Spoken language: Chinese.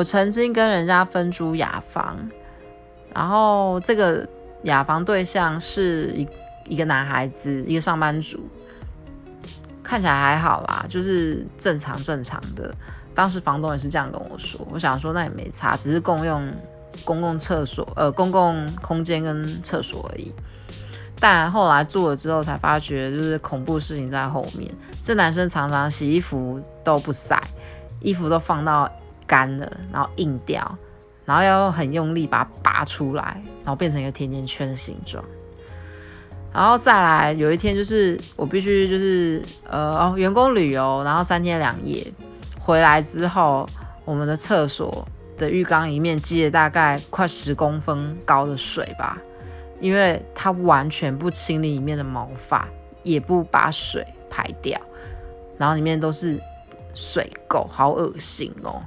我曾经跟人家分租雅房，然后这个雅房对象是一一个男孩子，一个上班族，看起来还好啦，就是正常正常的。当时房东也是这样跟我说，我想说那也没差，只是共用公共厕所，呃，公共空间跟厕所而已。但后来住了之后才发觉，就是恐怖事情在后面。这男生常常洗衣服都不晒，衣服都放到干了，然后硬掉，然后要很用力把它拔出来，然后变成一个甜甜圈的形状。然后再来有一天，就是我必须就是呃哦员工旅游，然后三天两夜回来之后，我们的厕所的浴缸里面积了大概快十公分高的水吧，因为它完全不清理里面的毛发，也不把水排掉，然后里面都是水垢，好恶心哦。